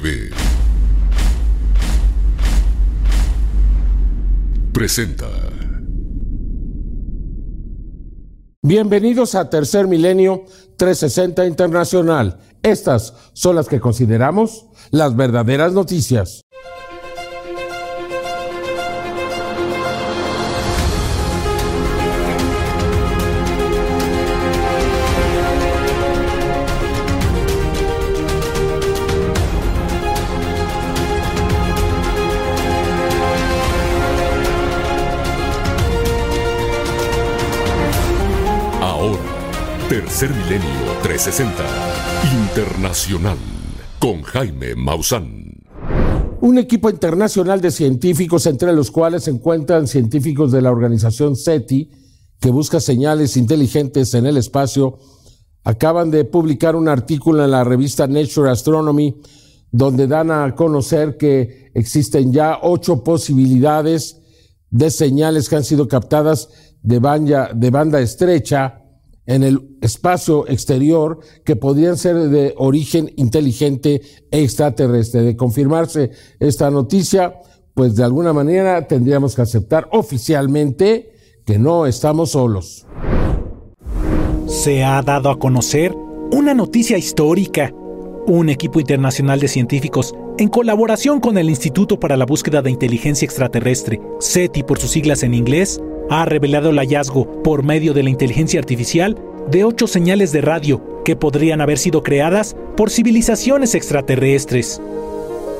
TV presenta. Bienvenidos a Tercer Milenio 360 Internacional. Estas son las que consideramos las verdaderas noticias. Tercer Milenio 360 Internacional con Jaime Maussan. Un equipo internacional de científicos, entre los cuales se encuentran científicos de la organización SETI, que busca señales inteligentes en el espacio, acaban de publicar un artículo en la revista Nature Astronomy, donde dan a conocer que existen ya ocho posibilidades de señales que han sido captadas de banda, de banda estrecha en el espacio exterior que podrían ser de origen inteligente extraterrestre. De confirmarse esta noticia, pues de alguna manera tendríamos que aceptar oficialmente que no estamos solos. Se ha dado a conocer una noticia histórica. Un equipo internacional de científicos, en colaboración con el Instituto para la Búsqueda de Inteligencia Extraterrestre, SETI por sus siglas en inglés, ha revelado el hallazgo, por medio de la inteligencia artificial, de ocho señales de radio que podrían haber sido creadas por civilizaciones extraterrestres.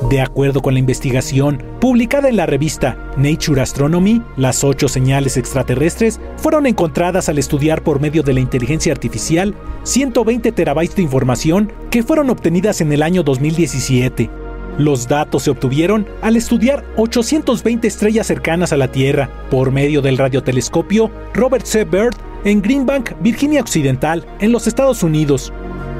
De acuerdo con la investigación publicada en la revista Nature Astronomy, las ocho señales extraterrestres fueron encontradas al estudiar por medio de la inteligencia artificial 120 terabytes de información que fueron obtenidas en el año 2017. Los datos se obtuvieron al estudiar 820 estrellas cercanas a la Tierra por medio del radiotelescopio Robert C. Byrd en Greenbank, Virginia Occidental, en los Estados Unidos.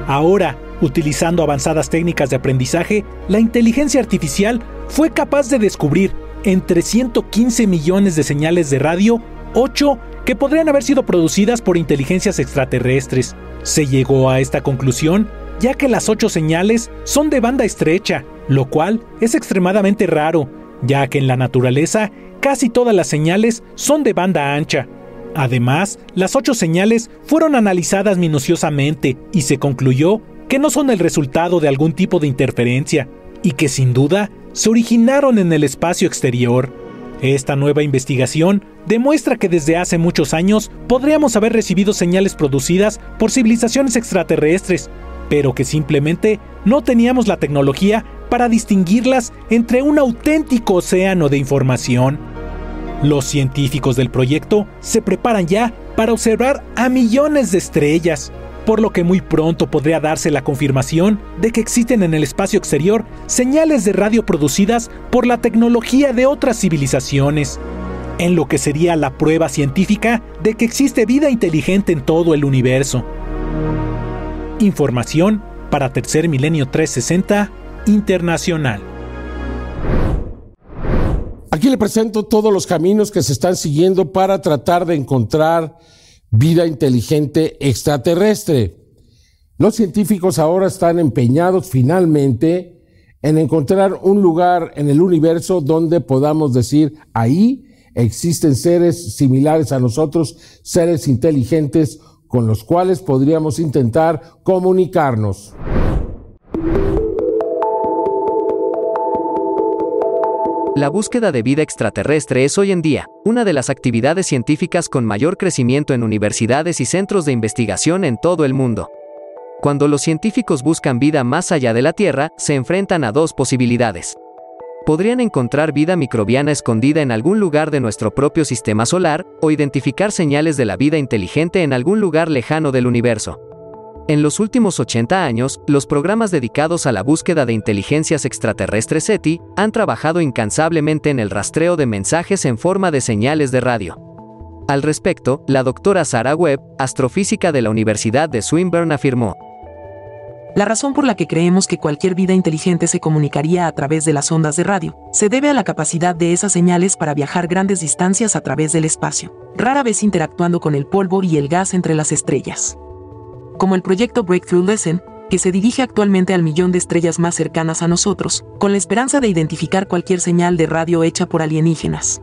Ahora, utilizando avanzadas técnicas de aprendizaje, la inteligencia artificial fue capaz de descubrir entre 115 millones de señales de radio, 8 que podrían haber sido producidas por inteligencias extraterrestres. Se llegó a esta conclusión ya que las 8 señales son de banda estrecha, lo cual es extremadamente raro, ya que en la naturaleza casi todas las señales son de banda ancha. Además, las ocho señales fueron analizadas minuciosamente y se concluyó que no son el resultado de algún tipo de interferencia y que sin duda se originaron en el espacio exterior. Esta nueva investigación demuestra que desde hace muchos años podríamos haber recibido señales producidas por civilizaciones extraterrestres, pero que simplemente no teníamos la tecnología para distinguirlas entre un auténtico océano de información. Los científicos del proyecto se preparan ya para observar a millones de estrellas, por lo que muy pronto podría darse la confirmación de que existen en el espacio exterior señales de radio producidas por la tecnología de otras civilizaciones, en lo que sería la prueba científica de que existe vida inteligente en todo el universo. Información para Tercer Milenio 360 Internacional. Aquí le presento todos los caminos que se están siguiendo para tratar de encontrar vida inteligente extraterrestre. Los científicos ahora están empeñados finalmente en encontrar un lugar en el universo donde podamos decir, ahí existen seres similares a nosotros, seres inteligentes con los cuales podríamos intentar comunicarnos. La búsqueda de vida extraterrestre es hoy en día una de las actividades científicas con mayor crecimiento en universidades y centros de investigación en todo el mundo. Cuando los científicos buscan vida más allá de la Tierra, se enfrentan a dos posibilidades. Podrían encontrar vida microbiana escondida en algún lugar de nuestro propio sistema solar, o identificar señales de la vida inteligente en algún lugar lejano del universo. En los últimos 80 años, los programas dedicados a la búsqueda de inteligencias extraterrestres SETI han trabajado incansablemente en el rastreo de mensajes en forma de señales de radio. Al respecto, la doctora Sarah Webb, astrofísica de la Universidad de Swinburne, afirmó, la razón por la que creemos que cualquier vida inteligente se comunicaría a través de las ondas de radio se debe a la capacidad de esas señales para viajar grandes distancias a través del espacio, rara vez interactuando con el polvo y el gas entre las estrellas. Como el proyecto Breakthrough Lesson, que se dirige actualmente al millón de estrellas más cercanas a nosotros, con la esperanza de identificar cualquier señal de radio hecha por alienígenas.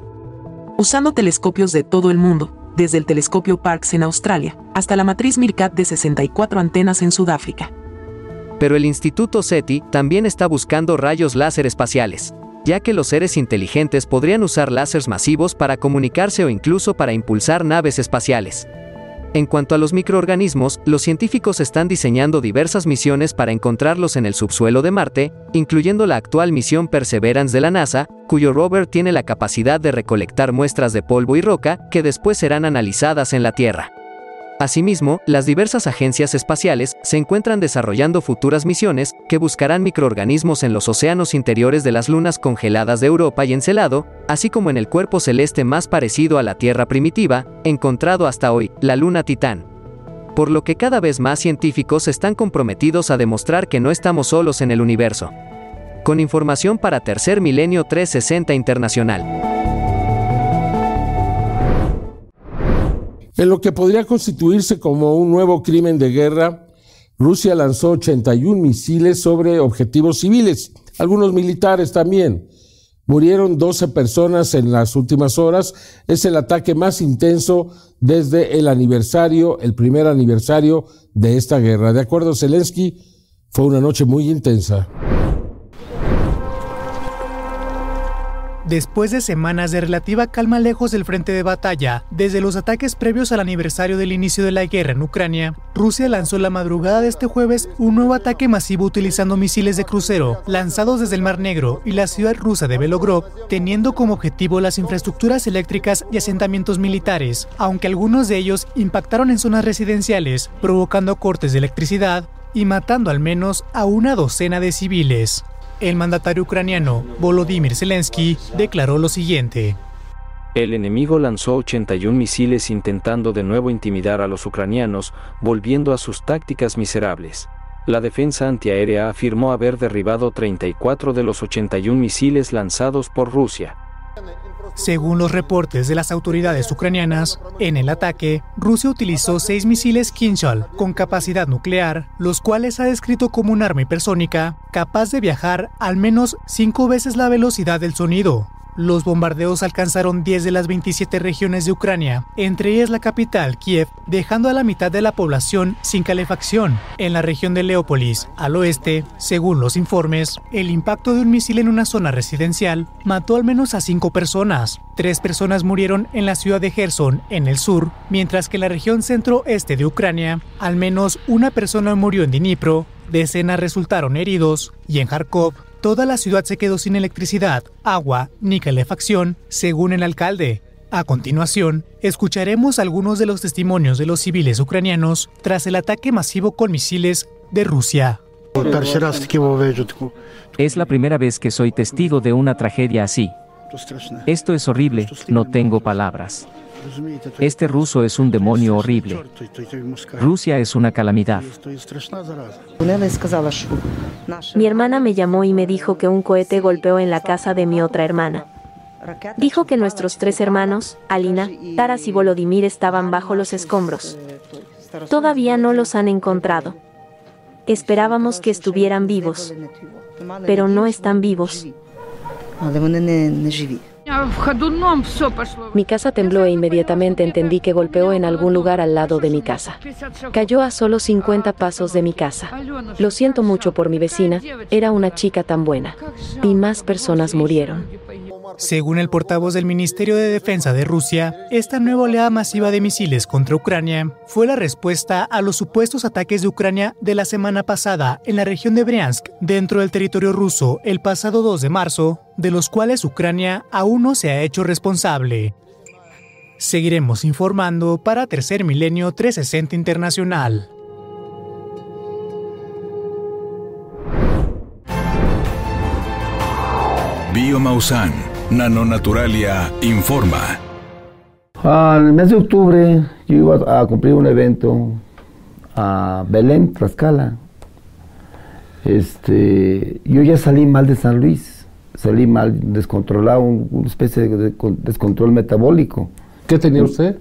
Usando telescopios de todo el mundo, desde el telescopio Parkes en Australia, hasta la matriz Mircat de 64 antenas en Sudáfrica. Pero el Instituto SETI también está buscando rayos láser espaciales, ya que los seres inteligentes podrían usar láseres masivos para comunicarse o incluso para impulsar naves espaciales. En cuanto a los microorganismos, los científicos están diseñando diversas misiones para encontrarlos en el subsuelo de Marte, incluyendo la actual misión Perseverance de la NASA, cuyo rover tiene la capacidad de recolectar muestras de polvo y roca que después serán analizadas en la Tierra. Asimismo, las diversas agencias espaciales se encuentran desarrollando futuras misiones que buscarán microorganismos en los océanos interiores de las lunas congeladas de Europa y Encelado, así como en el cuerpo celeste más parecido a la Tierra primitiva, encontrado hasta hoy, la luna Titán. Por lo que cada vez más científicos están comprometidos a demostrar que no estamos solos en el universo. Con información para Tercer Milenio 360 Internacional. En lo que podría constituirse como un nuevo crimen de guerra, Rusia lanzó 81 misiles sobre objetivos civiles, algunos militares también. Murieron 12 personas en las últimas horas. Es el ataque más intenso desde el aniversario, el primer aniversario de esta guerra. De acuerdo Zelensky, fue una noche muy intensa. Después de semanas de relativa calma lejos del frente de batalla, desde los ataques previos al aniversario del inicio de la guerra en Ucrania, Rusia lanzó la madrugada de este jueves un nuevo ataque masivo utilizando misiles de crucero lanzados desde el Mar Negro y la ciudad rusa de Belogrod, teniendo como objetivo las infraestructuras eléctricas y asentamientos militares, aunque algunos de ellos impactaron en zonas residenciales, provocando cortes de electricidad y matando al menos a una docena de civiles. El mandatario ucraniano Volodymyr Zelensky declaró lo siguiente. El enemigo lanzó 81 misiles intentando de nuevo intimidar a los ucranianos, volviendo a sus tácticas miserables. La defensa antiaérea afirmó haber derribado 34 de los 81 misiles lanzados por Rusia. Según los reportes de las autoridades ucranianas, en el ataque, Rusia utilizó seis misiles Kinshal con capacidad nuclear, los cuales ha descrito como un arma hipersónica capaz de viajar al menos cinco veces la velocidad del sonido. Los bombardeos alcanzaron 10 de las 27 regiones de Ucrania, entre ellas la capital, Kiev, dejando a la mitad de la población sin calefacción. En la región de Leópolis, al oeste, según los informes, el impacto de un misil en una zona residencial mató al menos a cinco personas. Tres personas murieron en la ciudad de Gerson, en el sur, mientras que en la región centro-este de Ucrania, al menos una persona murió en Dnipro, decenas resultaron heridos, y en Kharkov, Toda la ciudad se quedó sin electricidad, agua ni calefacción, según el alcalde. A continuación, escucharemos algunos de los testimonios de los civiles ucranianos tras el ataque masivo con misiles de Rusia. Es la primera vez que soy testigo de una tragedia así. Esto es horrible, no tengo palabras. Este ruso es un demonio horrible. Rusia es una calamidad. Mi hermana me llamó y me dijo que un cohete golpeó en la casa de mi otra hermana. Dijo que nuestros tres hermanos, Alina, Taras y Volodymyr, estaban bajo los escombros. Todavía no los han encontrado. Esperábamos que estuvieran vivos, pero no están vivos. Mi casa tembló e inmediatamente entendí que golpeó en algún lugar al lado de mi casa. Cayó a solo 50 pasos de mi casa. Lo siento mucho por mi vecina, era una chica tan buena. Y más personas murieron. Según el portavoz del Ministerio de Defensa de Rusia, esta nueva oleada masiva de misiles contra Ucrania fue la respuesta a los supuestos ataques de Ucrania de la semana pasada en la región de Briansk, dentro del territorio ruso, el pasado 2 de marzo, de los cuales Ucrania aún no se ha hecho responsable. Seguiremos informando para Tercer Milenio 360 Internacional. Bio Nanonaturalia informa. En el mes de octubre yo iba a cumplir un evento a Belén, Tlaxcala. Este, yo ya salí mal de San Luis, salí mal, descontrolado, una especie de descontrol metabólico. ¿Qué tenía usted?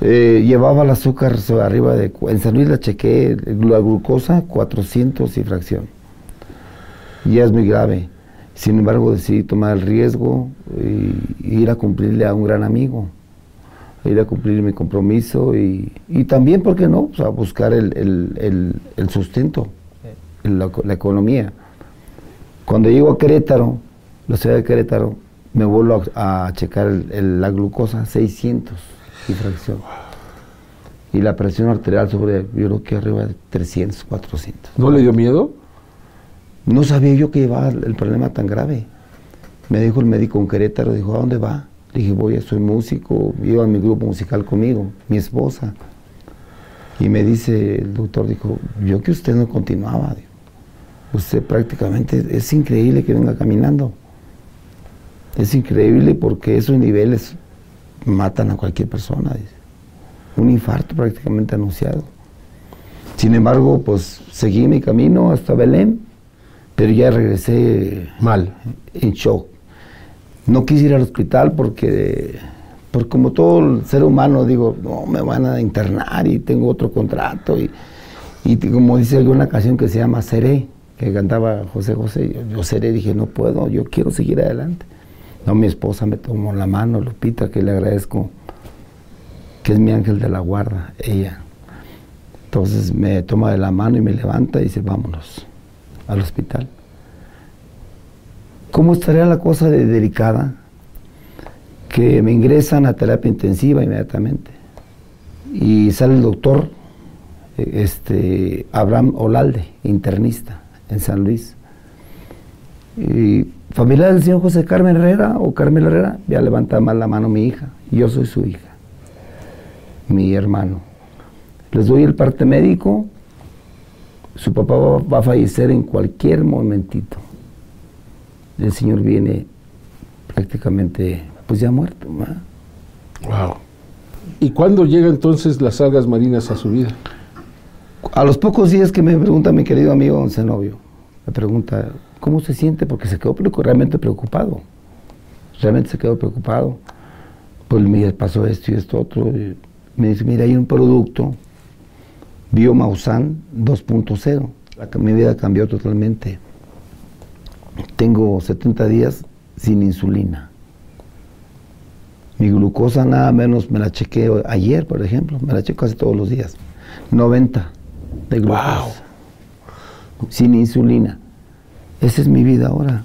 Eh, llevaba el azúcar arriba de... En San Luis la chequé, la glucosa 400 y fracción. Ya es muy grave. Sin embargo, decidí tomar el riesgo y, ir a cumplirle a un gran amigo, ir a cumplir mi compromiso y, también, ¿por qué no?, a buscar el, sustento, la, economía. Cuando llego a Querétaro, la ciudad de Querétaro, me vuelvo a, checar la glucosa 600 y fracción. Y la presión arterial sobre, yo creo que arriba de 300, 400. ¿No le dio miedo? No sabía yo que llevaba el problema tan grave. Me dijo el médico en Querétaro, dijo, ¿a dónde va? Le dije, voy, soy músico, lleva mi grupo musical conmigo, mi esposa. Y me dice el doctor, dijo, yo que usted no continuaba. Usted prácticamente, es increíble que venga caminando. Es increíble porque esos niveles matan a cualquier persona. Un infarto prácticamente anunciado. Sin embargo, pues seguí mi camino hasta Belén, pero ya regresé mal, en shock. No quise ir al hospital porque, porque como todo ser humano, digo, no, me van a internar y tengo otro contrato. Y, y como dice alguna canción que se llama Seré, que cantaba José José, yo, yo seré, dije, no puedo, yo quiero seguir adelante. No, mi esposa me tomó la mano, Lupita, que le agradezco, que es mi ángel de la guarda, ella. Entonces me toma de la mano y me levanta y dice, vámonos al hospital. ¿Cómo estaría la cosa de delicada? Que me ingresan a terapia intensiva inmediatamente. Y sale el doctor este, Abraham Olalde, internista en San Luis. Y familiar del señor José Carmen Herrera o Carmen Herrera, ya levanta más la mano mi hija, yo soy su hija, mi hermano. Les doy el parte médico, su papá va, a fallecer en cualquier momentito. El señor viene prácticamente, pues ya muerto. Wow. ¿Y cuándo llega entonces las algas marinas a su vida? A los pocos días que me pregunta mi querido amigo Zenobio, me pregunta, ¿Cómo se siente? Porque se quedó realmente preocupado. Realmente se quedó preocupado. Pues me pasó esto y esto otro. me dice, mira, hay un producto, Biomausan 2.0. Mi vida cambió totalmente. Tengo 70 días sin insulina. Mi glucosa nada menos me la chequeo ayer, por ejemplo, me la chequeo casi todos los días. 90 de glucosa. Sin insulina. Esa es mi vida ahora.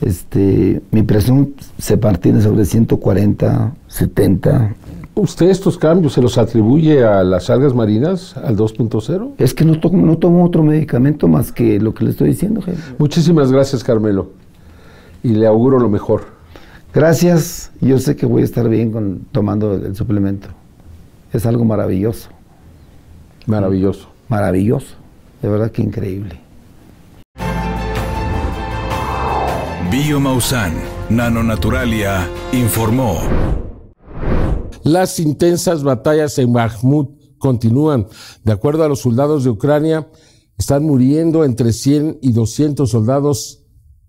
Este, mi presión se mantiene sobre 140, 70. ¿Usted estos cambios se los atribuye a las algas marinas, al 2.0? Es que no tomo, no tomo otro medicamento más que lo que le estoy diciendo, jefe. Muchísimas gracias, Carmelo. Y le auguro lo mejor. Gracias. Yo sé que voy a estar bien con, tomando el suplemento. Es algo maravilloso. Maravilloso. Maravilloso. De verdad que increíble. Biomausan, Nanonaturalia, informó. Las intensas batallas en Bakhmut continúan. De acuerdo a los soldados de Ucrania, están muriendo entre 100 y 200 soldados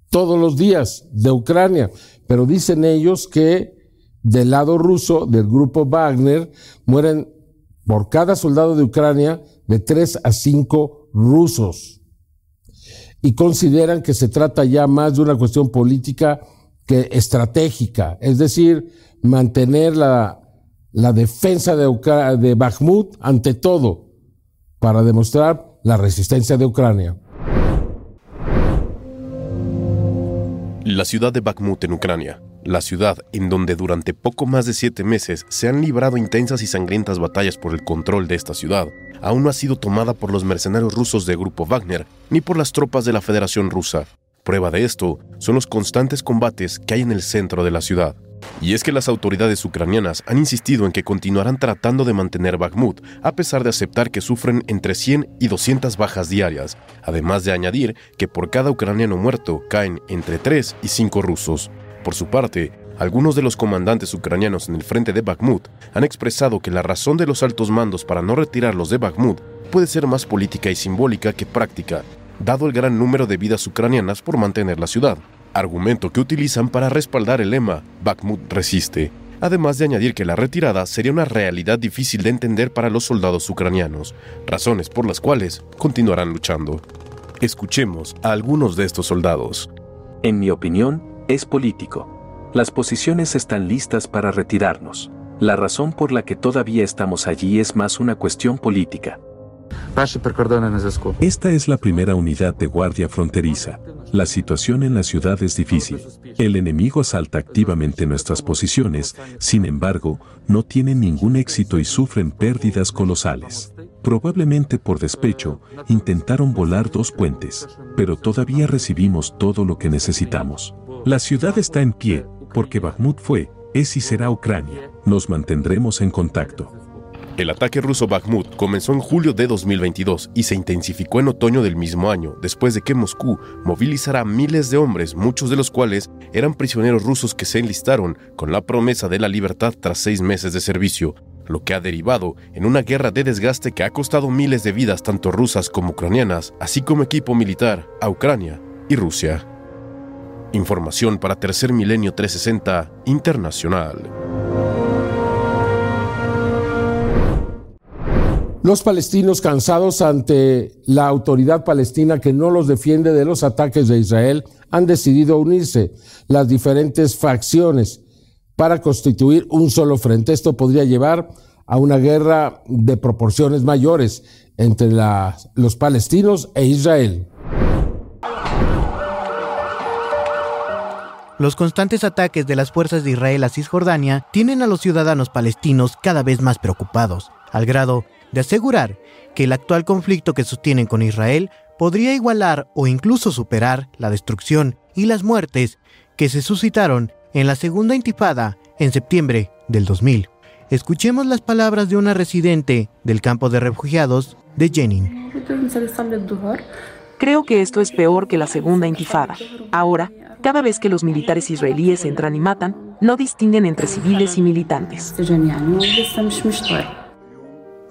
todos los días de Ucrania. Pero dicen ellos que del lado ruso, del grupo Wagner, mueren por cada soldado de Ucrania de 3 a 5 rusos y consideran que se trata ya más de una cuestión política que estratégica, es decir, mantener la, la defensa de, de Bakhmut ante todo para demostrar la resistencia de Ucrania. La ciudad de Bakhmut en Ucrania, la ciudad en donde durante poco más de siete meses se han librado intensas y sangrientas batallas por el control de esta ciudad, aún no ha sido tomada por los mercenarios rusos de Grupo Wagner ni por las tropas de la Federación Rusa. Prueba de esto son los constantes combates que hay en el centro de la ciudad. Y es que las autoridades ucranianas han insistido en que continuarán tratando de mantener Bakhmut, a pesar de aceptar que sufren entre 100 y 200 bajas diarias, además de añadir que por cada ucraniano muerto caen entre 3 y 5 rusos. Por su parte, algunos de los comandantes ucranianos en el frente de Bakhmut han expresado que la razón de los altos mandos para no retirarlos de Bakhmut puede ser más política y simbólica que práctica, dado el gran número de vidas ucranianas por mantener la ciudad, argumento que utilizan para respaldar el lema Bakhmut resiste. además de añadir que la retirada sería una realidad difícil de entender para los soldados ucranianos, razones por las cuales continuarán luchando. Escuchemos a algunos de estos soldados. En mi opinión, es político. Las posiciones están listas para retirarnos. La razón por la que todavía estamos allí es más una cuestión política. Esta es la primera unidad de guardia fronteriza. La situación en la ciudad es difícil. El enemigo asalta activamente nuestras posiciones, sin embargo, no tienen ningún éxito y sufren pérdidas colosales. Probablemente por despecho, intentaron volar dos puentes, pero todavía recibimos todo lo que necesitamos. La ciudad está en pie, porque Bakhmut fue, es y será Ucrania. Nos mantendremos en contacto. El ataque ruso Bakhmut comenzó en julio de 2022 y se intensificó en otoño del mismo año, después de que Moscú movilizara miles de hombres, muchos de los cuales eran prisioneros rusos que se enlistaron con la promesa de la libertad tras seis meses de servicio, lo que ha derivado en una guerra de desgaste que ha costado miles de vidas tanto rusas como ucranianas, así como equipo militar a Ucrania y Rusia. Información para Tercer Milenio 360 Internacional. Los palestinos cansados ante la autoridad palestina que no los defiende de los ataques de Israel han decidido unirse las diferentes facciones para constituir un solo frente. Esto podría llevar a una guerra de proporciones mayores entre los palestinos e Israel. Los constantes ataques de las fuerzas de Israel a Cisjordania tienen a los ciudadanos palestinos cada vez más preocupados, al grado de asegurar que el actual conflicto que sostienen con Israel podría igualar o incluso superar la destrucción y las muertes que se suscitaron en la segunda intifada en septiembre del 2000. Escuchemos las palabras de una residente del campo de refugiados de Jenin. Creo que esto es peor que la segunda intifada. Ahora, cada vez que los militares israelíes entran y matan, no distinguen entre civiles y militantes.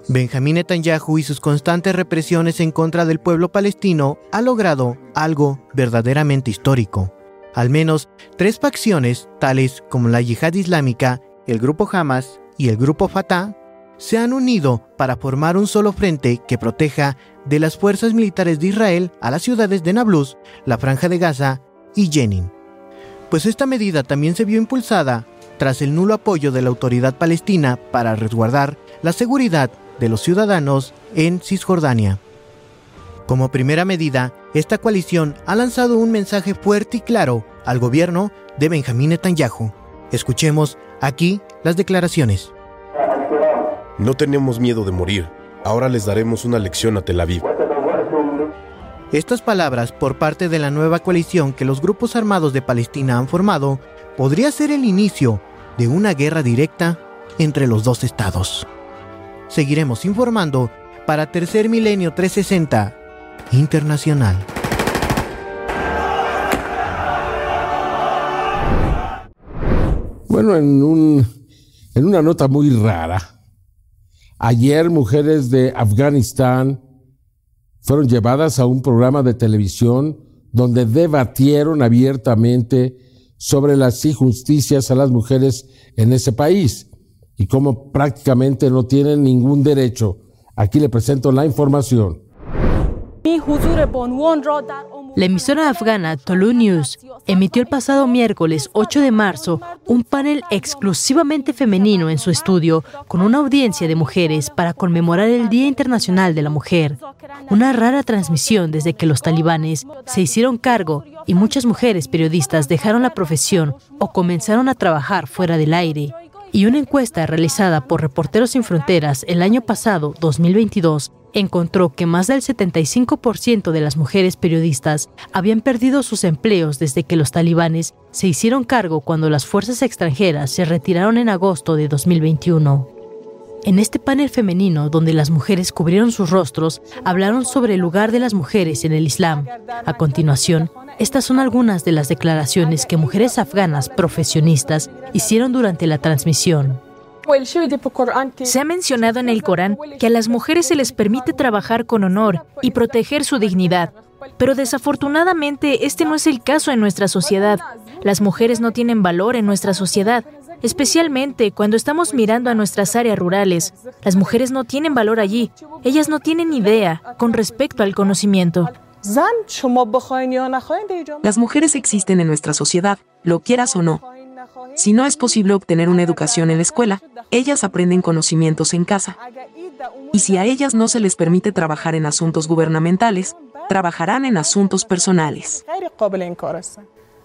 Benjamín Netanyahu y sus constantes represiones en contra del pueblo palestino ha logrado algo verdaderamente histórico. Al menos tres facciones, tales como la Yihad Islámica, el grupo Hamas y el grupo Fatah, se han unido para formar un solo frente que proteja de las fuerzas militares de Israel a las ciudades de Nablus, la Franja de Gaza y Jenin. Pues esta medida también se vio impulsada tras el nulo apoyo de la autoridad palestina para resguardar la seguridad de los ciudadanos en Cisjordania. Como primera medida, esta coalición ha lanzado un mensaje fuerte y claro al gobierno de Benjamín Netanyahu. Escuchemos aquí las declaraciones. No tenemos miedo de morir. Ahora les daremos una lección a Tel Aviv. Estas palabras por parte de la nueva coalición que los grupos armados de Palestina han formado podría ser el inicio de una guerra directa entre los dos estados seguiremos informando para Tercer Milenio 360 Internacional. Bueno, en, un, en una nota muy rara, ayer mujeres de Afganistán fueron llevadas a un programa de televisión donde debatieron abiertamente sobre las injusticias a las mujeres en ese país y cómo prácticamente no tienen ningún derecho. Aquí le presento la información. La emisora afgana Tolu News emitió el pasado miércoles 8 de marzo un panel exclusivamente femenino en su estudio con una audiencia de mujeres para conmemorar el Día Internacional de la Mujer. Una rara transmisión desde que los talibanes se hicieron cargo y muchas mujeres periodistas dejaron la profesión o comenzaron a trabajar fuera del aire y una encuesta realizada por Reporteros Sin Fronteras el año pasado, 2022, encontró que más del 75% de las mujeres periodistas habían perdido sus empleos desde que los talibanes se hicieron cargo cuando las fuerzas extranjeras se retiraron en agosto de 2021. En este panel femenino, donde las mujeres cubrieron sus rostros, hablaron sobre el lugar de las mujeres en el Islam. A continuación, estas son algunas de las declaraciones que mujeres afganas profesionistas hicieron durante la transmisión. Se ha mencionado en el Corán que a las mujeres se les permite trabajar con honor y proteger su dignidad, pero desafortunadamente este no es el caso en nuestra sociedad. Las mujeres no tienen valor en nuestra sociedad especialmente cuando estamos mirando a nuestras áreas rurales. Las mujeres no tienen valor allí, ellas no tienen idea con respecto al conocimiento. Las mujeres existen en nuestra sociedad, lo quieras o no. Si no es posible obtener una educación en la escuela, ellas aprenden conocimientos en casa. Y si a ellas no se les permite trabajar en asuntos gubernamentales, trabajarán en asuntos personales.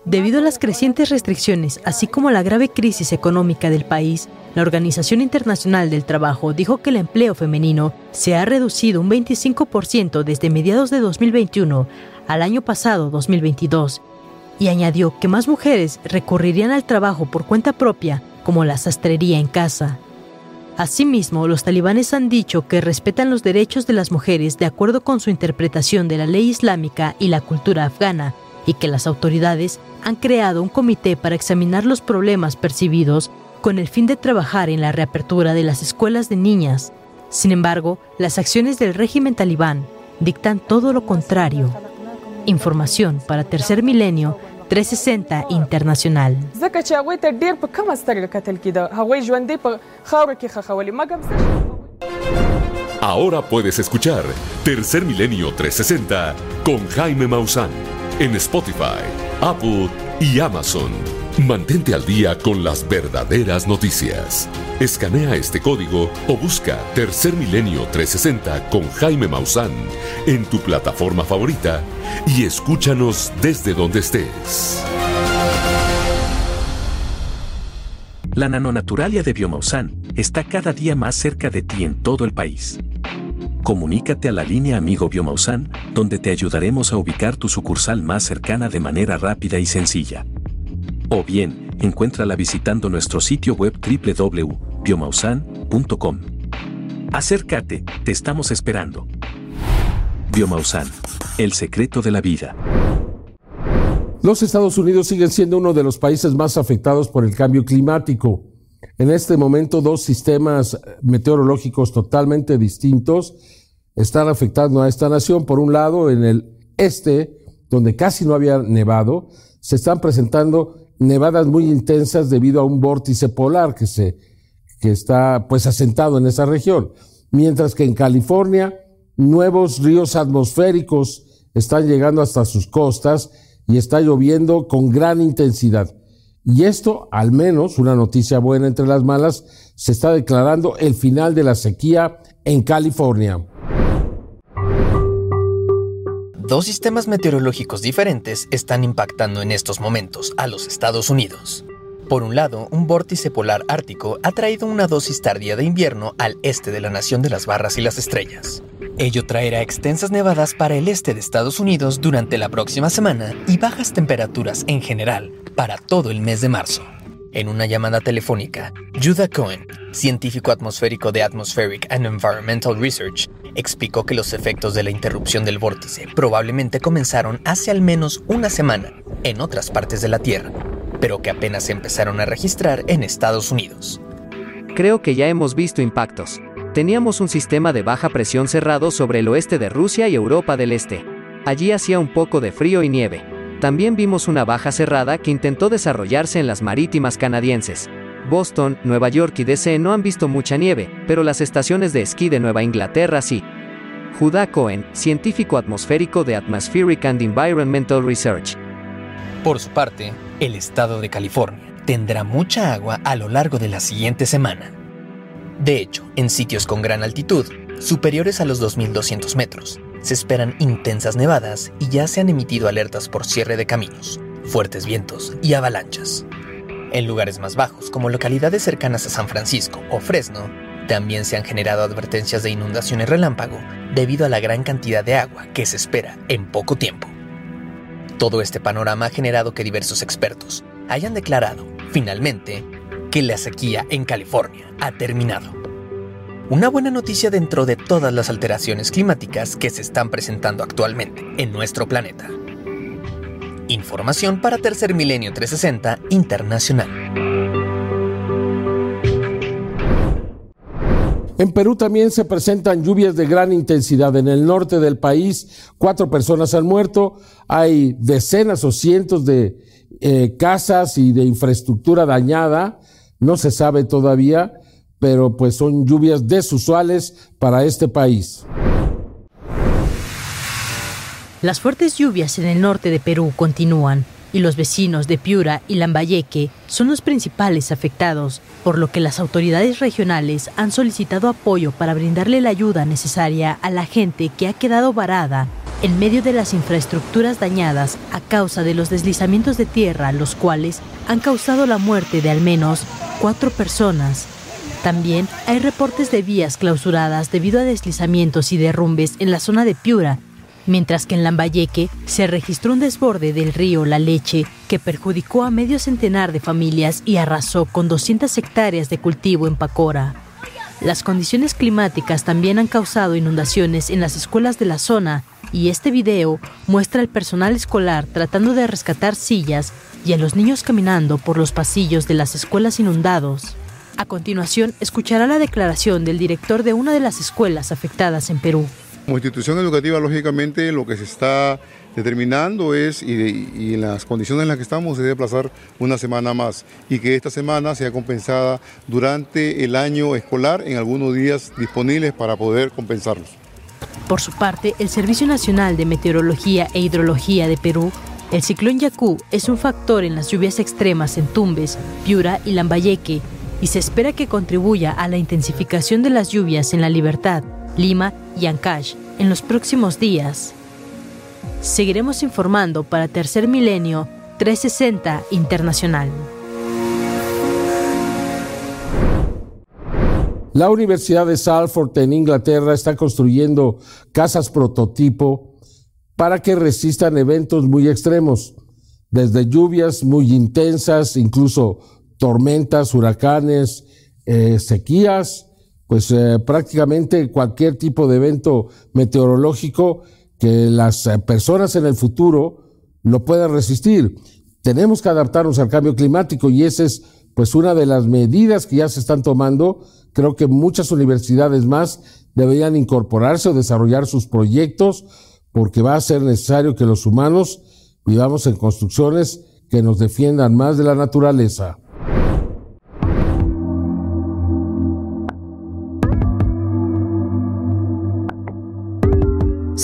Debido a las crecientes restricciones, así como la grave crisis económica del país, la Organización Internacional del Trabajo dijo que el empleo femenino se ha reducido un 25% desde mediados de 2021 al año pasado 2022 y añadió que más mujeres recurrirían al trabajo por cuenta propia, como la sastrería en casa. Asimismo, los talibanes han dicho que respetan los derechos de las mujeres de acuerdo con su interpretación de la ley islámica y la cultura afgana, y que las autoridades han creado un comité para examinar los problemas percibidos con el fin de trabajar en la reapertura de las escuelas de niñas. Sin embargo, las acciones del régimen talibán dictan todo lo contrario. Información para Tercer Milenio 360 Internacional. Ahora puedes escuchar Tercer Milenio 360 con Jaime Maussan en Spotify, Apple y Amazon. Mantente al día con las verdaderas noticias. Escanea este código o busca Tercer Milenio 360 con Jaime Maussan en tu plataforma favorita y escúchanos desde donde estés. La nanonaturalia de Biomausan está cada día más cerca de ti en todo el país. Comunícate a la línea Amigo Biomausan, donde te ayudaremos a ubicar tu sucursal más cercana de manera rápida y sencilla. O bien, encuéntrala visitando nuestro sitio web www.biomausan.com. Acércate, te estamos esperando. Biomausan, el secreto de la vida. Los Estados Unidos siguen siendo uno de los países más afectados por el cambio climático. En este momento, dos sistemas meteorológicos totalmente distintos están afectando a esta nación. Por un lado, en el este, donde casi no había nevado, se están presentando nevadas muy intensas debido a un vórtice polar que se que está pues asentado en esa región, mientras que en California nuevos ríos atmosféricos están llegando hasta sus costas y está lloviendo con gran intensidad. Y esto, al menos, una noticia buena entre las malas, se está declarando el final de la sequía en California. Dos sistemas meteorológicos diferentes están impactando en estos momentos a los Estados Unidos. Por un lado, un vórtice polar ártico ha traído una dosis tardía de invierno al este de la nación de las barras y las estrellas. Ello traerá extensas nevadas para el este de Estados Unidos durante la próxima semana y bajas temperaturas en general para todo el mes de marzo. En una llamada telefónica, Judah Cohen, científico atmosférico de Atmospheric and Environmental Research, explicó que los efectos de la interrupción del vórtice probablemente comenzaron hace al menos una semana en otras partes de la Tierra, pero que apenas se empezaron a registrar en Estados Unidos. Creo que ya hemos visto impactos. Teníamos un sistema de baja presión cerrado sobre el oeste de Rusia y Europa del Este. Allí hacía un poco de frío y nieve. También vimos una baja cerrada que intentó desarrollarse en las marítimas canadienses. Boston, Nueva York y DC no han visto mucha nieve, pero las estaciones de esquí de Nueva Inglaterra sí. Judá Cohen, científico atmosférico de Atmospheric and Environmental Research. Por su parte, el estado de California tendrá mucha agua a lo largo de la siguiente semana. De hecho, en sitios con gran altitud, superiores a los 2.200 metros, se esperan intensas nevadas y ya se han emitido alertas por cierre de caminos, fuertes vientos y avalanchas. En lugares más bajos, como localidades cercanas a San Francisco o Fresno, también se han generado advertencias de inundaciones relámpago debido a la gran cantidad de agua que se espera en poco tiempo. Todo este panorama ha generado que diversos expertos hayan declarado, finalmente, que la sequía en California ha terminado. Una buena noticia dentro de todas las alteraciones climáticas que se están presentando actualmente en nuestro planeta. Información para Tercer Milenio 360 Internacional. En Perú también se presentan lluvias de gran intensidad. En el norte del país, cuatro personas han muerto. Hay decenas o cientos de eh, casas y de infraestructura dañada. No se sabe todavía, pero pues son lluvias desusuales para este país. Las fuertes lluvias en el norte de Perú continúan y los vecinos de Piura y Lambayeque son los principales afectados, por lo que las autoridades regionales han solicitado apoyo para brindarle la ayuda necesaria a la gente que ha quedado varada en medio de las infraestructuras dañadas a causa de los deslizamientos de tierra, los cuales han causado la muerte de al menos cuatro personas. También hay reportes de vías clausuradas debido a deslizamientos y derrumbes en la zona de Piura, mientras que en Lambayeque se registró un desborde del río La Leche que perjudicó a medio centenar de familias y arrasó con 200 hectáreas de cultivo en Pacora. Las condiciones climáticas también han causado inundaciones en las escuelas de la zona y este video muestra al personal escolar tratando de rescatar sillas y a los niños caminando por los pasillos de las escuelas inundados. A continuación, escuchará la declaración del director de una de las escuelas afectadas en Perú. Como institución educativa, lógicamente, lo que se está determinando es, y, en las condiciones en las que estamos, es de aplazar una semana más y que esta semana sea compensada durante el año escolar en algunos días disponibles para poder compensarlos. Por su parte, el Servicio Nacional de Meteorología e Hidrología de Perú, el ciclón Yacú es un factor en las lluvias extremas en Tumbes, Piura y Lambayeque, y se espera que contribuya a la intensificación de las lluvias en La Libertad, Lima y Ancash en los próximos días. Seguiremos informando para Tercer Milenio 360 Internacional. La Universidad de Salford en Inglaterra está construyendo casas prototipo para que resistan eventos muy extremos, desde lluvias muy intensas, incluso tormentas, huracanes, eh, sequías, pues eh, prácticamente cualquier tipo de evento meteorológico que las eh, personas en el futuro lo puedan resistir. Tenemos que adaptarnos al cambio climático y esa es pues una de las medidas que ya se están tomando. Creo que muchas universidades más deberían incorporarse o desarrollar sus proyectos porque va a ser necesario que los humanos vivamos en construcciones que nos defiendan más de la naturaleza.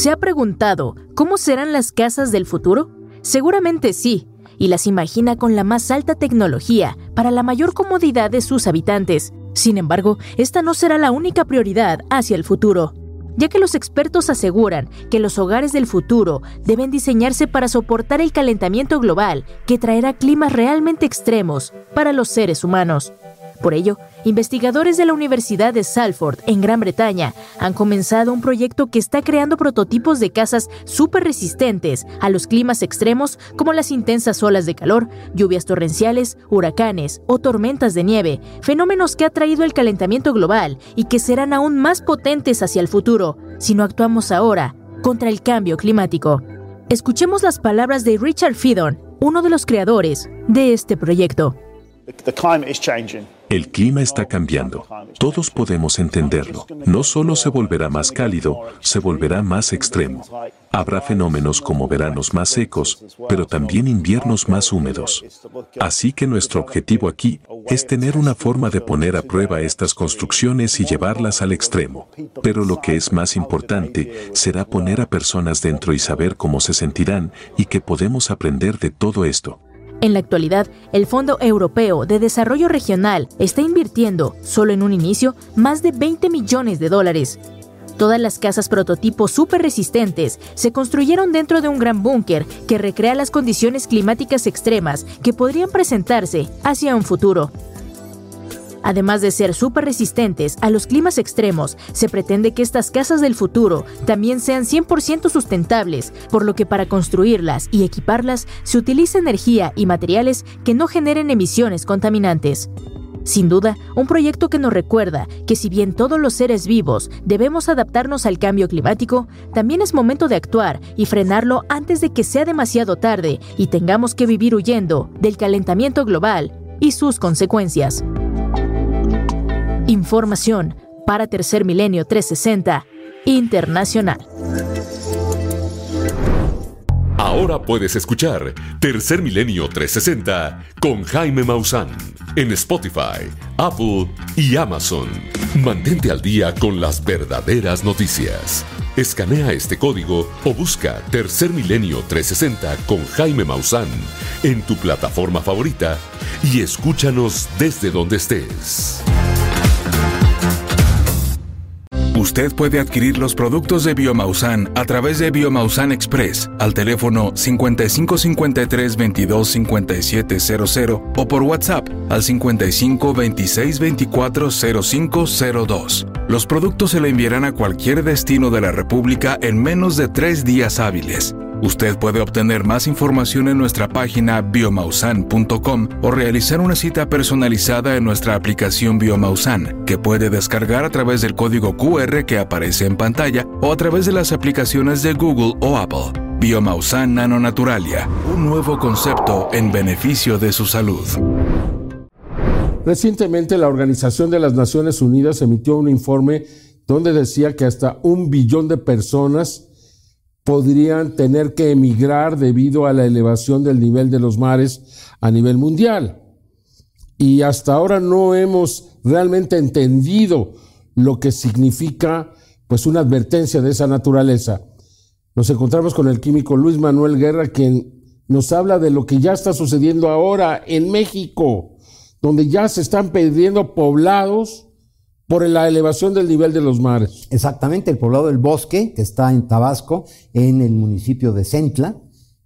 ¿Se ha preguntado cómo serán las casas del futuro? Seguramente sí, y las imagina con la más alta tecnología para la mayor comodidad de sus habitantes. Sin embargo, esta no será la única prioridad hacia el futuro, ya que los expertos aseguran que los hogares del futuro deben diseñarse para soportar el calentamiento global que traerá climas realmente extremos para los seres humanos. Por ello, investigadores de la Universidad de Salford, en Gran Bretaña, han comenzado un proyecto que está creando prototipos de casas súper resistentes a los climas extremos como las intensas olas de calor, lluvias torrenciales, huracanes o tormentas de nieve, fenómenos que ha traído el calentamiento global y que serán aún más potentes hacia el futuro si no actuamos ahora contra el cambio climático. Escuchemos las palabras de Richard Fidon, uno de los creadores de este proyecto. El clima está cambiando. Todos podemos entenderlo. No solo se volverá más cálido, se volverá más extremo. Habrá fenómenos como veranos más secos, pero también inviernos más húmedos. Así que nuestro objetivo aquí es tener una forma de poner a prueba estas construcciones y llevarlas al extremo. Pero lo que es más importante será poner a personas dentro y saber cómo se sentirán y que podemos aprender de todo esto. En la actualidad, el Fondo Europeo de Desarrollo Regional está invirtiendo, solo en un inicio, más de 20 millones de dólares. Todas las casas prototipo súper resistentes se construyeron dentro de un gran búnker que recrea las condiciones climáticas extremas que podrían presentarse hacia un futuro. Además de ser súper resistentes a los climas extremos, se pretende que estas casas del futuro también sean 100% sustentables, por lo que para construirlas y equiparlas se utiliza energía y materiales que no generen emisiones contaminantes. Sin duda, un proyecto que nos recuerda que si bien todos los seres vivos debemos adaptarnos al cambio climático, también es momento de actuar y frenarlo antes de que sea demasiado tarde y tengamos que vivir huyendo del calentamiento global y sus consecuencias. Información para Tercer Milenio 360 Internacional. Ahora puedes escuchar Tercer Milenio 360 con Jaime Maussan en Spotify, Apple y Amazon. Mantente al día con las verdaderas noticias. Escanea este código o busca Tercer Milenio 360 con Jaime Maussan en tu plataforma favorita y escúchanos desde donde estés. Usted puede adquirir los productos de Biomausan a través de Biomausan Express al teléfono 5553 22 5700 o por WhatsApp al 55 26 24 0502. Los productos se le enviarán a cualquier destino de la República en menos de tres días hábiles. Usted puede obtener más información en nuestra página biomausan.com o realizar una cita personalizada en nuestra aplicación Biomausan, que puede descargar a través del código QR que aparece en pantalla o a través de las aplicaciones de Google o Apple. Biomausan Nanonaturalia, un nuevo concepto en beneficio de su salud. Recientemente la Organización de las Naciones Unidas emitió un informe donde decía que hasta un billón de personas podrían tener que emigrar debido a la elevación del nivel de los mares a nivel mundial. Y hasta ahora no hemos realmente entendido lo que significa pues una advertencia de esa naturaleza. Nos encontramos con el químico Luis Manuel Guerra, quien nos habla de lo que ya está sucediendo ahora en México, donde ya se están perdiendo poblados por la elevación del nivel de los mares. Exactamente, el poblado del Bosque, que está en Tabasco, en el municipio de Centla,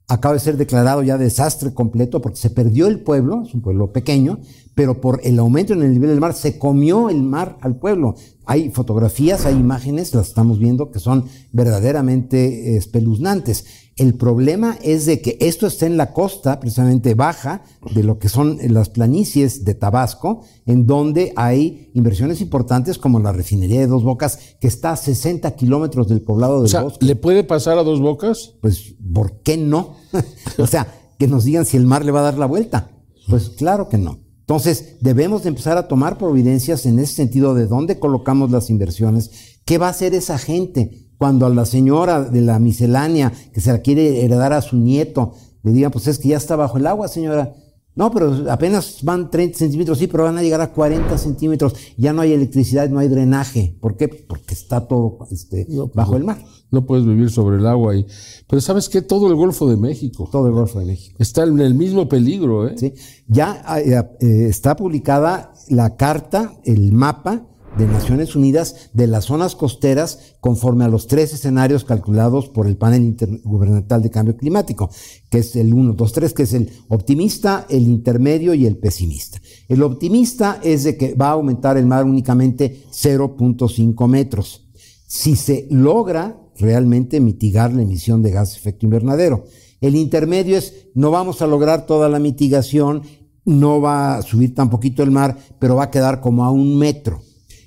acaba de ser declarado ya desastre completo porque se perdió el pueblo, es un pueblo pequeño, pero por el aumento en el nivel del mar se comió el mar al pueblo. Hay fotografías, hay imágenes, las estamos viendo, que son verdaderamente espeluznantes. El problema es de que esto está en la costa, precisamente baja, de lo que son las planicies de Tabasco, en donde hay inversiones importantes como la refinería de Dos Bocas, que está a 60 kilómetros del poblado del o sea, bosque. ¿Le puede pasar a Dos Bocas? Pues, ¿por qué no? o sea, que nos digan si el mar le va a dar la vuelta. Pues claro que no. Entonces, debemos de empezar a tomar providencias en ese sentido de dónde colocamos las inversiones, qué va a hacer esa gente cuando a la señora de la miscelánea que se la quiere heredar a su nieto le digan, pues es que ya está bajo el agua, señora. No, pero apenas van 30 centímetros, sí, pero van a llegar a 40 centímetros. Ya no hay electricidad, no hay drenaje. ¿Por qué? Porque está todo este, pues bajo el mar. No puedes vivir sobre el agua ahí. Pero ¿sabes qué? Todo el Golfo de México. Todo el Golfo de México. Está en el mismo peligro, ¿eh? Sí. Ya eh, eh, está publicada la carta, el mapa de Naciones Unidas de las zonas costeras conforme a los tres escenarios calculados por el panel intergubernamental de cambio climático, que es el 1, 2, 3, que es el optimista, el intermedio y el pesimista. El optimista es de que va a aumentar el mar únicamente 0.5 metros. Si se logra realmente mitigar la emisión de gas de efecto invernadero. El intermedio es no vamos a lograr toda la mitigación, no va a subir tan poquito el mar, pero va a quedar como a un metro.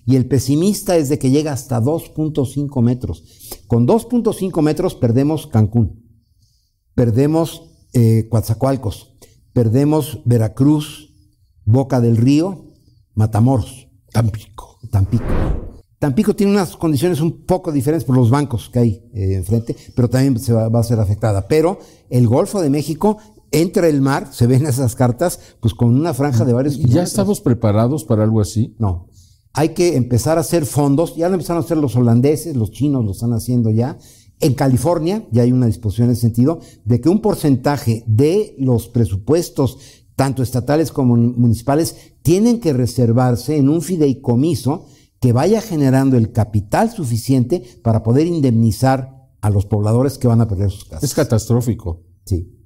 Y el pesimista es de que llega hasta 2.5 metros. Con 2.5 metros perdemos Cancún, perdemos eh, Coatzacoalcos, perdemos Veracruz, Boca del Río, Matamoros, Tampico. Tampico. Tampico tiene unas condiciones un poco diferentes por los bancos que hay eh, enfrente, pero también se va, va, a ser afectada. Pero el Golfo de México entra el mar, se ven esas cartas, pues con una franja de varios ¿Ya estamos preparados para algo así? No. Hay que empezar a hacer fondos, ya lo empezaron a hacer los holandeses, los chinos lo están haciendo ya. En California ya hay una disposición en ese sentido de que un porcentaje de los presupuestos, tanto estatales como municipales, tienen que reservarse en un fideicomiso que vaya generando el capital suficiente para poder indemnizar a los pobladores que van a perder sus casas. Es catastrófico. Sí.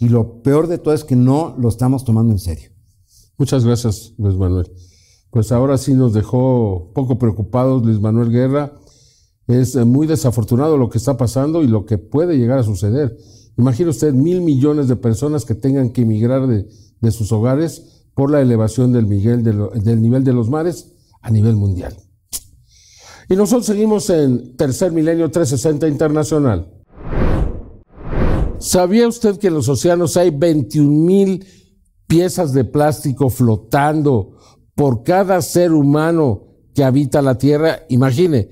Y lo peor de todo es que no lo estamos tomando en serio. Muchas gracias, Luis Manuel. Pues ahora sí nos dejó poco preocupados Luis Manuel Guerra. Es muy desafortunado lo que está pasando y lo que puede llegar a suceder. Imagine usted mil millones de personas que tengan que emigrar de, de sus hogares por la elevación del, Miguel del nivel de los mares a nivel mundial. Y nosotros seguimos en Tercer Milenio 360 Internacional. ¿Sabía usted que en los océanos hay 21 mil piezas de plástico flotando por cada ser humano que habita la Tierra? Imagine,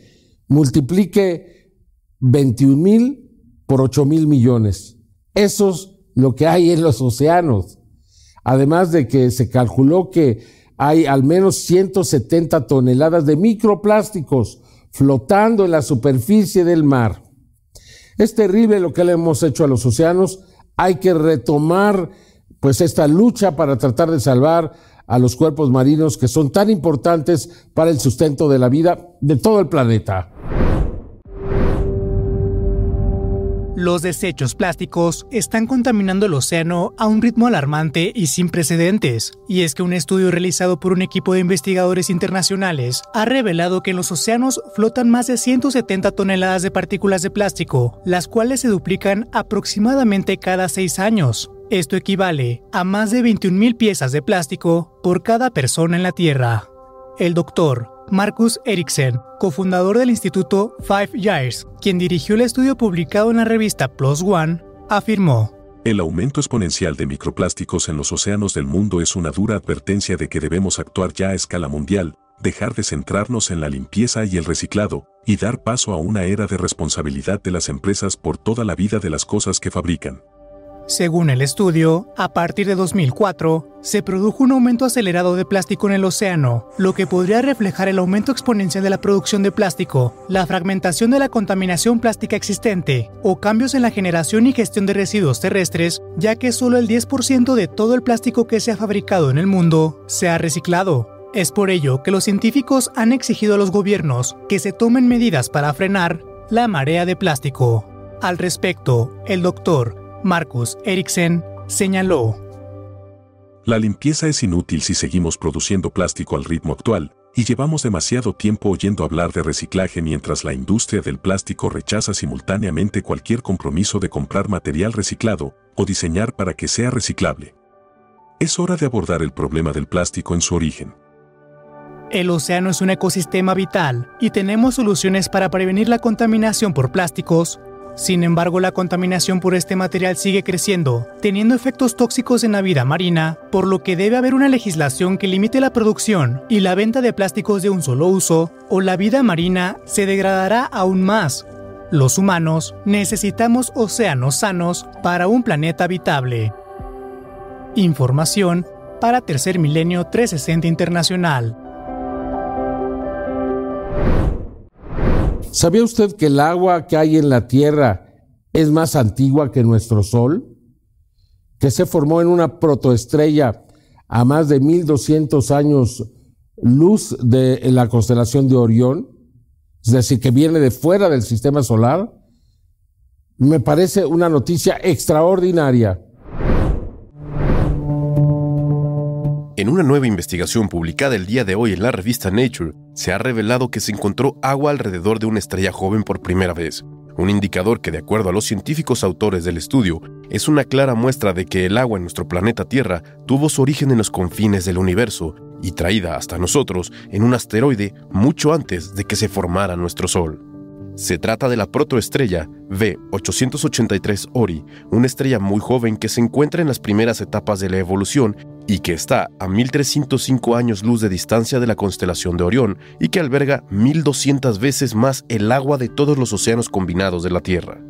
multiplique 21 mil por 8 mil millones. Eso es lo que hay en los océanos. Además de que se calculó que hay al menos 170 toneladas de microplásticos flotando en la superficie del mar. Es terrible lo que le hemos hecho a los océanos. Hay que retomar pues esta lucha para tratar de salvar a los cuerpos marinos que son tan importantes para el sustento de la vida de todo el planeta. Los desechos plásticos están contaminando el océano a un ritmo alarmante y sin precedentes. Y es que un estudio realizado por un equipo de investigadores internacionales ha revelado que en los océanos flotan más de 170 toneladas de partículas de plástico, las cuales se duplican aproximadamente cada seis años. Esto equivale a más de 21.000 piezas de plástico por cada persona en la Tierra. El doctor Marcus Eriksen, cofundador del Instituto Five Years, quien dirigió el estudio publicado en la revista Plus One, afirmó. El aumento exponencial de microplásticos en los océanos del mundo es una dura advertencia de que debemos actuar ya a escala mundial, dejar de centrarnos en la limpieza y el reciclado, y dar paso a una era de responsabilidad de las empresas por toda la vida de las cosas que fabrican. Según el estudio, a partir de 2004, se produjo un aumento acelerado de plástico en el océano, lo que podría reflejar el aumento exponencial de la producción de plástico, la fragmentación de la contaminación plástica existente o cambios en la generación y gestión de residuos terrestres, ya que solo el 10% de todo el plástico que se ha fabricado en el mundo se ha reciclado. Es por ello que los científicos han exigido a los gobiernos que se tomen medidas para frenar la marea de plástico. Al respecto, el doctor Marcus Eriksen señaló. La limpieza es inútil si seguimos produciendo plástico al ritmo actual, y llevamos demasiado tiempo oyendo hablar de reciclaje mientras la industria del plástico rechaza simultáneamente cualquier compromiso de comprar material reciclado o diseñar para que sea reciclable. Es hora de abordar el problema del plástico en su origen. El océano es un ecosistema vital y tenemos soluciones para prevenir la contaminación por plásticos sin embargo, la contaminación por este material sigue creciendo, teniendo efectos tóxicos en la vida marina, por lo que debe haber una legislación que limite la producción y la venta de plásticos de un solo uso, o la vida marina se degradará aún más. Los humanos necesitamos océanos sanos para un planeta habitable. Información para Tercer Milenio 360 Internacional. ¿Sabía usted que el agua que hay en la Tierra es más antigua que nuestro Sol? Que se formó en una protoestrella a más de 1200 años luz de la constelación de Orión, es decir, que viene de fuera del sistema solar, me parece una noticia extraordinaria. En una nueva investigación publicada el día de hoy en la revista Nature, se ha revelado que se encontró agua alrededor de una estrella joven por primera vez, un indicador que de acuerdo a los científicos autores del estudio, es una clara muestra de que el agua en nuestro planeta Tierra tuvo su origen en los confines del universo y traída hasta nosotros en un asteroide mucho antes de que se formara nuestro Sol. Se trata de la protoestrella V883 Ori, una estrella muy joven que se encuentra en las primeras etapas de la evolución y que está a 1305 años luz de distancia de la constelación de Orión y que alberga 1200 veces más el agua de todos los océanos combinados de la Tierra.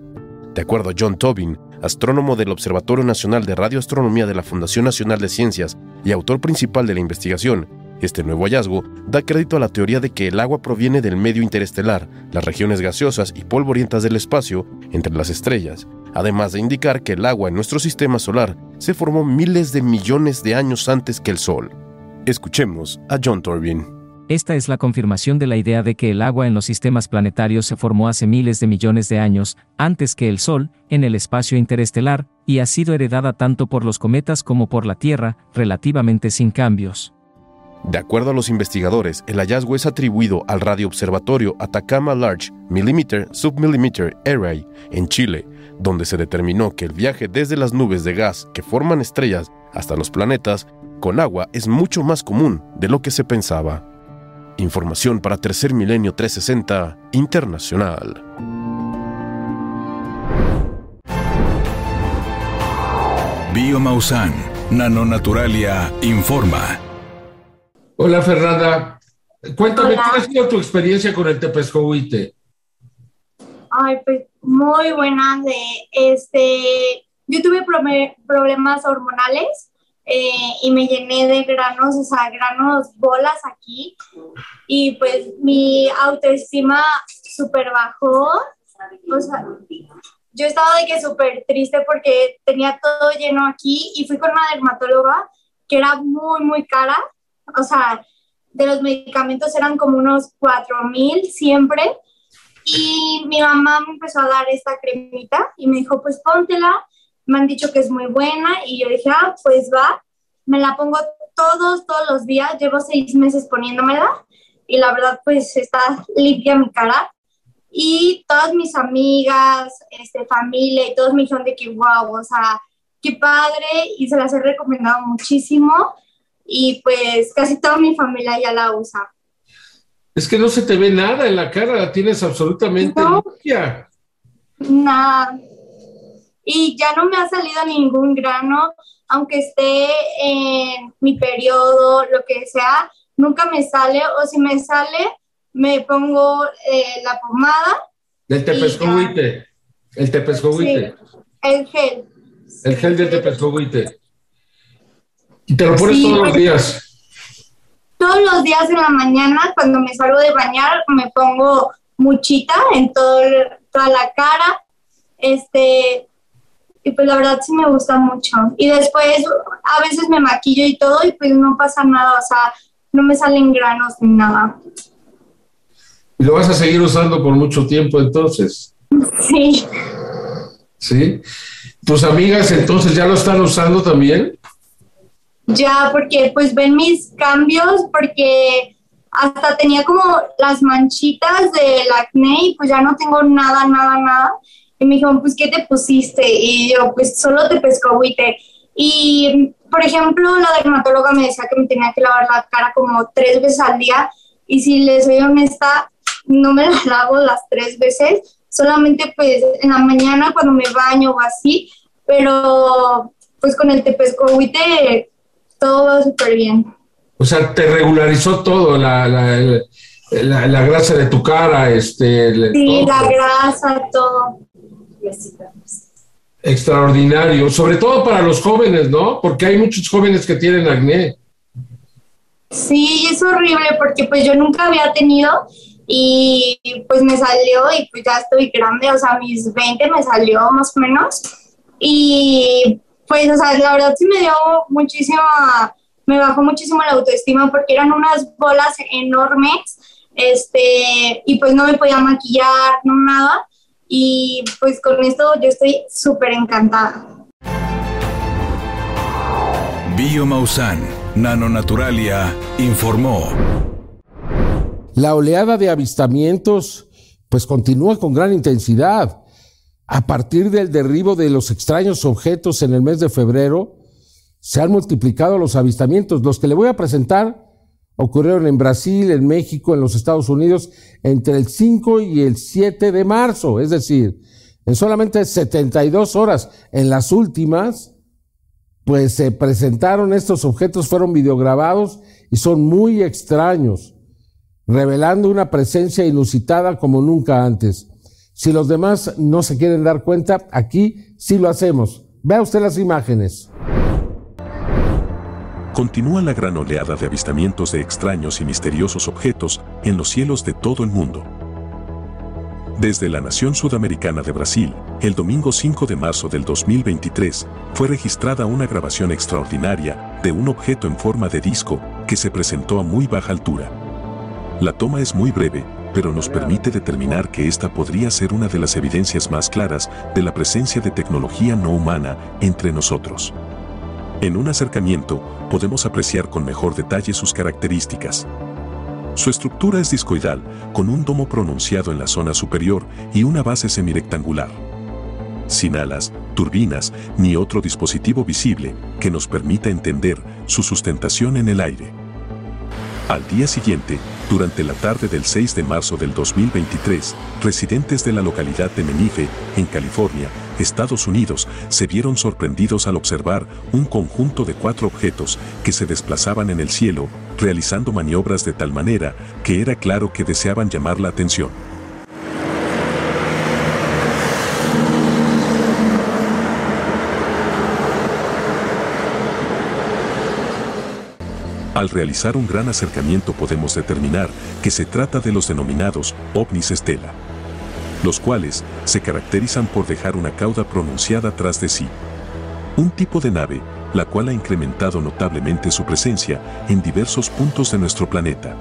De acuerdo a John Tobin, astrónomo del Observatorio Nacional de Radioastronomía de la Fundación Nacional de Ciencias y autor principal de la investigación, este nuevo hallazgo da crédito a la teoría de que el agua proviene del medio interestelar, las regiones gaseosas y polvorientas del espacio entre las estrellas, además de indicar que el agua en nuestro sistema solar se formó miles de millones de años antes que el Sol. Escuchemos a John Torbin. Esta es la confirmación de la idea de que el agua en los sistemas planetarios se formó hace miles de millones de años, antes que el Sol, en el espacio interestelar, y ha sido heredada tanto por los cometas como por la Tierra, relativamente sin cambios. De acuerdo a los investigadores, el hallazgo es atribuido al radioobservatorio Atacama Large Millimeter Submillimeter Array en Chile, donde se determinó que el viaje desde las nubes de gas que forman estrellas hasta los planetas con agua es mucho más común de lo que se pensaba. Información para Tercer Milenio 360 Internacional. Biomausan, Nanonaturalia, informa. Hola Fernanda, cuéntame, ¿cuál ha sido tu experiencia con el tepescohuite? Ay, pues muy buena. De, este, yo tuve problemas hormonales eh, y me llené de granos, o sea, granos, bolas aquí. Y pues mi autoestima súper bajó. O sea, yo estaba de que súper triste porque tenía todo lleno aquí y fui con una dermatóloga que era muy, muy cara. O sea, de los medicamentos eran como unos 4 mil siempre. Y mi mamá me empezó a dar esta cremita y me dijo, pues póntela. Me han dicho que es muy buena y yo dije, ah, pues va. Me la pongo todos, todos los días. Llevo seis meses poniéndomela y la verdad, pues está limpia mi cara. Y todas mis amigas, este, familia y todos me dijeron de que, wow, o sea, qué padre y se las he recomendado muchísimo y pues casi toda mi familia ya la usa. Es que no se te ve nada en la cara, la tienes absolutamente limpia. Nada. Y ya no me ha salido ningún grano, aunque esté en mi periodo, lo que sea, nunca me sale, o si me sale, me pongo eh, la pomada. Del tepescohuite. El tepescohuite. Sí, el gel. El gel del tepescohuite. Y te lo pones todos los días. Todos los días en la mañana, cuando me salgo de bañar, me pongo muchita en todo toda la cara. Este, y pues la verdad sí me gusta mucho. Y después a veces me maquillo y todo y pues no pasa nada, o sea, no me salen granos ni nada. ¿Y lo vas a seguir usando por mucho tiempo entonces? Sí. ¿Sí? ¿Tus amigas entonces ya lo están usando también? Ya, porque pues ven mis cambios, porque hasta tenía como las manchitas del acné y pues ya no tengo nada, nada, nada. Y me dijeron, pues, ¿qué te pusiste? Y yo, pues, solo te pescohuite. Y, por ejemplo, la dermatóloga me decía que me tenía que lavar la cara como tres veces al día. Y si les soy honesta, no me la lavo las tres veces. Solamente, pues, en la mañana cuando me baño o así. Pero, pues, con el tepescohuite todo va súper bien. O sea, te regularizó todo, la, la, la, grasa de tu cara, este... Sí, la grasa, todo. Extraordinario, sobre todo para los jóvenes, ¿no? Porque hay muchos jóvenes que tienen acné. Sí, es horrible porque pues yo nunca había tenido y pues me salió y pues ya estoy grande, o sea, mis 20 me salió más o menos. Y pues, o sea, la verdad sí me dio muchísima, me bajó muchísimo la autoestima porque eran unas bolas enormes, este, y pues no me podía maquillar, no nada, y pues con esto yo estoy súper encantada. Biomausan, Nanonaturalia, informó. La oleada de avistamientos pues continúa con gran intensidad. A partir del derribo de los extraños objetos en el mes de febrero, se han multiplicado los avistamientos. Los que le voy a presentar ocurrieron en Brasil, en México, en los Estados Unidos, entre el 5 y el 7 de marzo. Es decir, en solamente 72 horas, en las últimas, pues se presentaron estos objetos, fueron videograbados y son muy extraños, revelando una presencia inusitada como nunca antes. Si los demás no se quieren dar cuenta, aquí sí lo hacemos. Vea usted las imágenes. Continúa la gran oleada de avistamientos de extraños y misteriosos objetos en los cielos de todo el mundo. Desde la nación sudamericana de Brasil, el domingo 5 de marzo del 2023, fue registrada una grabación extraordinaria de un objeto en forma de disco que se presentó a muy baja altura. La toma es muy breve, pero nos permite determinar que esta podría ser una de las evidencias más claras de la presencia de tecnología no humana entre nosotros. En un acercamiento, podemos apreciar con mejor detalle sus características. Su estructura es discoidal, con un domo pronunciado en la zona superior y una base semirectangular. Sin alas, turbinas, ni otro dispositivo visible que nos permita entender su sustentación en el aire. Al día siguiente, durante la tarde del 6 de marzo del 2023, residentes de la localidad de Menife, en California, Estados Unidos, se vieron sorprendidos al observar un conjunto de cuatro objetos que se desplazaban en el cielo, realizando maniobras de tal manera que era claro que deseaban llamar la atención. Al realizar un gran acercamiento podemos determinar que se trata de los denominados ovnis estela, los cuales se caracterizan por dejar una cauda pronunciada tras de sí. Un tipo de nave, la cual ha incrementado notablemente su presencia en diversos puntos de nuestro planeta.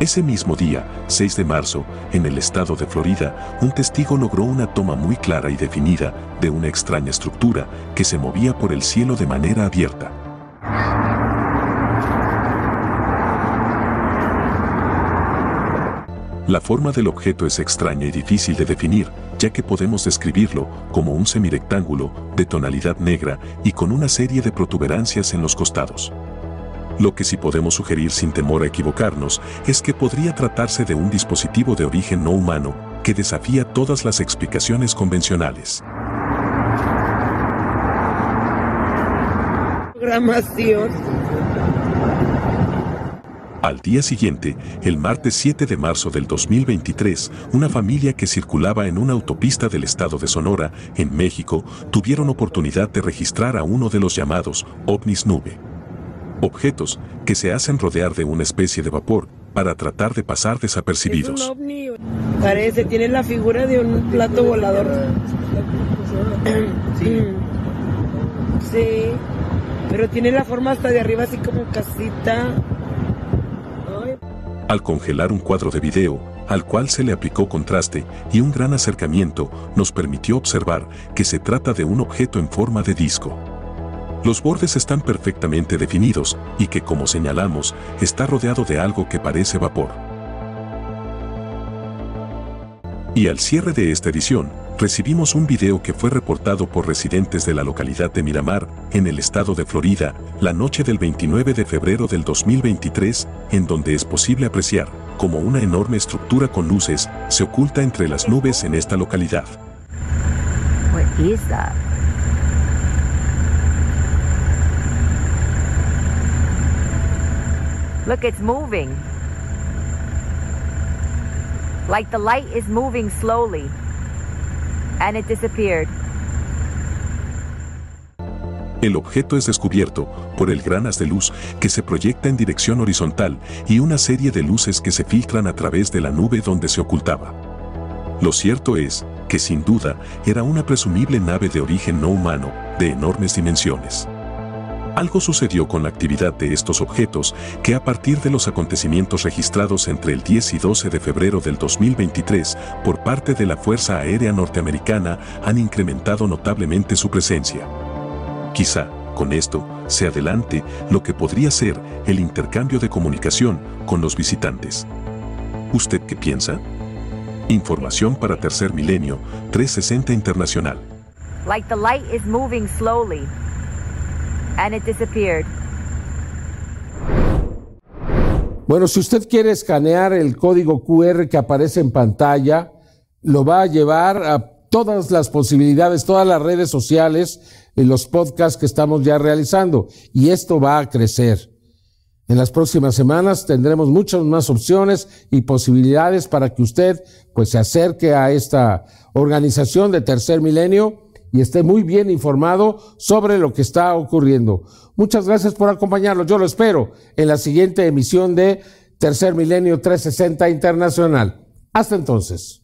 Ese mismo día, 6 de marzo, en el estado de Florida, un testigo logró una toma muy clara y definida de una extraña estructura que se movía por el cielo de manera abierta. La forma del objeto es extraña y difícil de definir, ya que podemos describirlo como un semirectángulo de tonalidad negra y con una serie de protuberancias en los costados. Lo que sí podemos sugerir sin temor a equivocarnos es que podría tratarse de un dispositivo de origen no humano que desafía todas las explicaciones convencionales. Al día siguiente, el martes 7 de marzo del 2023, una familia que circulaba en una autopista del estado de Sonora, en México, tuvieron oportunidad de registrar a uno de los llamados ovnis nube objetos que se hacen rodear de una especie de vapor para tratar de pasar desapercibidos. Es un ovni. Parece, tiene la figura de un plato volador. Sí. sí, pero tiene la forma hasta de arriba así como casita. Al congelar un cuadro de video, al cual se le aplicó contraste y un gran acercamiento, nos permitió observar que se trata de un objeto en forma de disco. Los bordes están perfectamente definidos y que, como señalamos, está rodeado de algo que parece vapor. Y al cierre de esta edición, recibimos un video que fue reportado por residentes de la localidad de Miramar, en el estado de Florida, la noche del 29 de febrero del 2023, en donde es posible apreciar cómo una enorme estructura con luces se oculta entre las nubes en esta localidad. Look, it's moving. Like the light is moving slowly. And it disappeared. El objeto es descubierto por el gran haz de luz que se proyecta en dirección horizontal y una serie de luces que se filtran a través de la nube donde se ocultaba. Lo cierto es que sin duda era una presumible nave de origen no humano, de enormes dimensiones. Algo sucedió con la actividad de estos objetos que a partir de los acontecimientos registrados entre el 10 y 12 de febrero del 2023 por parte de la Fuerza Aérea Norteamericana han incrementado notablemente su presencia. Quizá, con esto, se adelante lo que podría ser el intercambio de comunicación con los visitantes. ¿Usted qué piensa? Información para Tercer Milenio 360 Internacional. Like the light is moving slowly and it disappeared. Bueno, si usted quiere escanear el código QR que aparece en pantalla, lo va a llevar a todas las posibilidades, todas las redes sociales los podcasts que estamos ya realizando. Y esto va a crecer. En las próximas semanas tendremos muchas más opciones y posibilidades para que usted pues se acerque a esta organización de tercer milenio y esté muy bien informado sobre lo que está ocurriendo. Muchas gracias por acompañarnos. Yo lo espero en la siguiente emisión de Tercer Milenio 360 Internacional. Hasta entonces.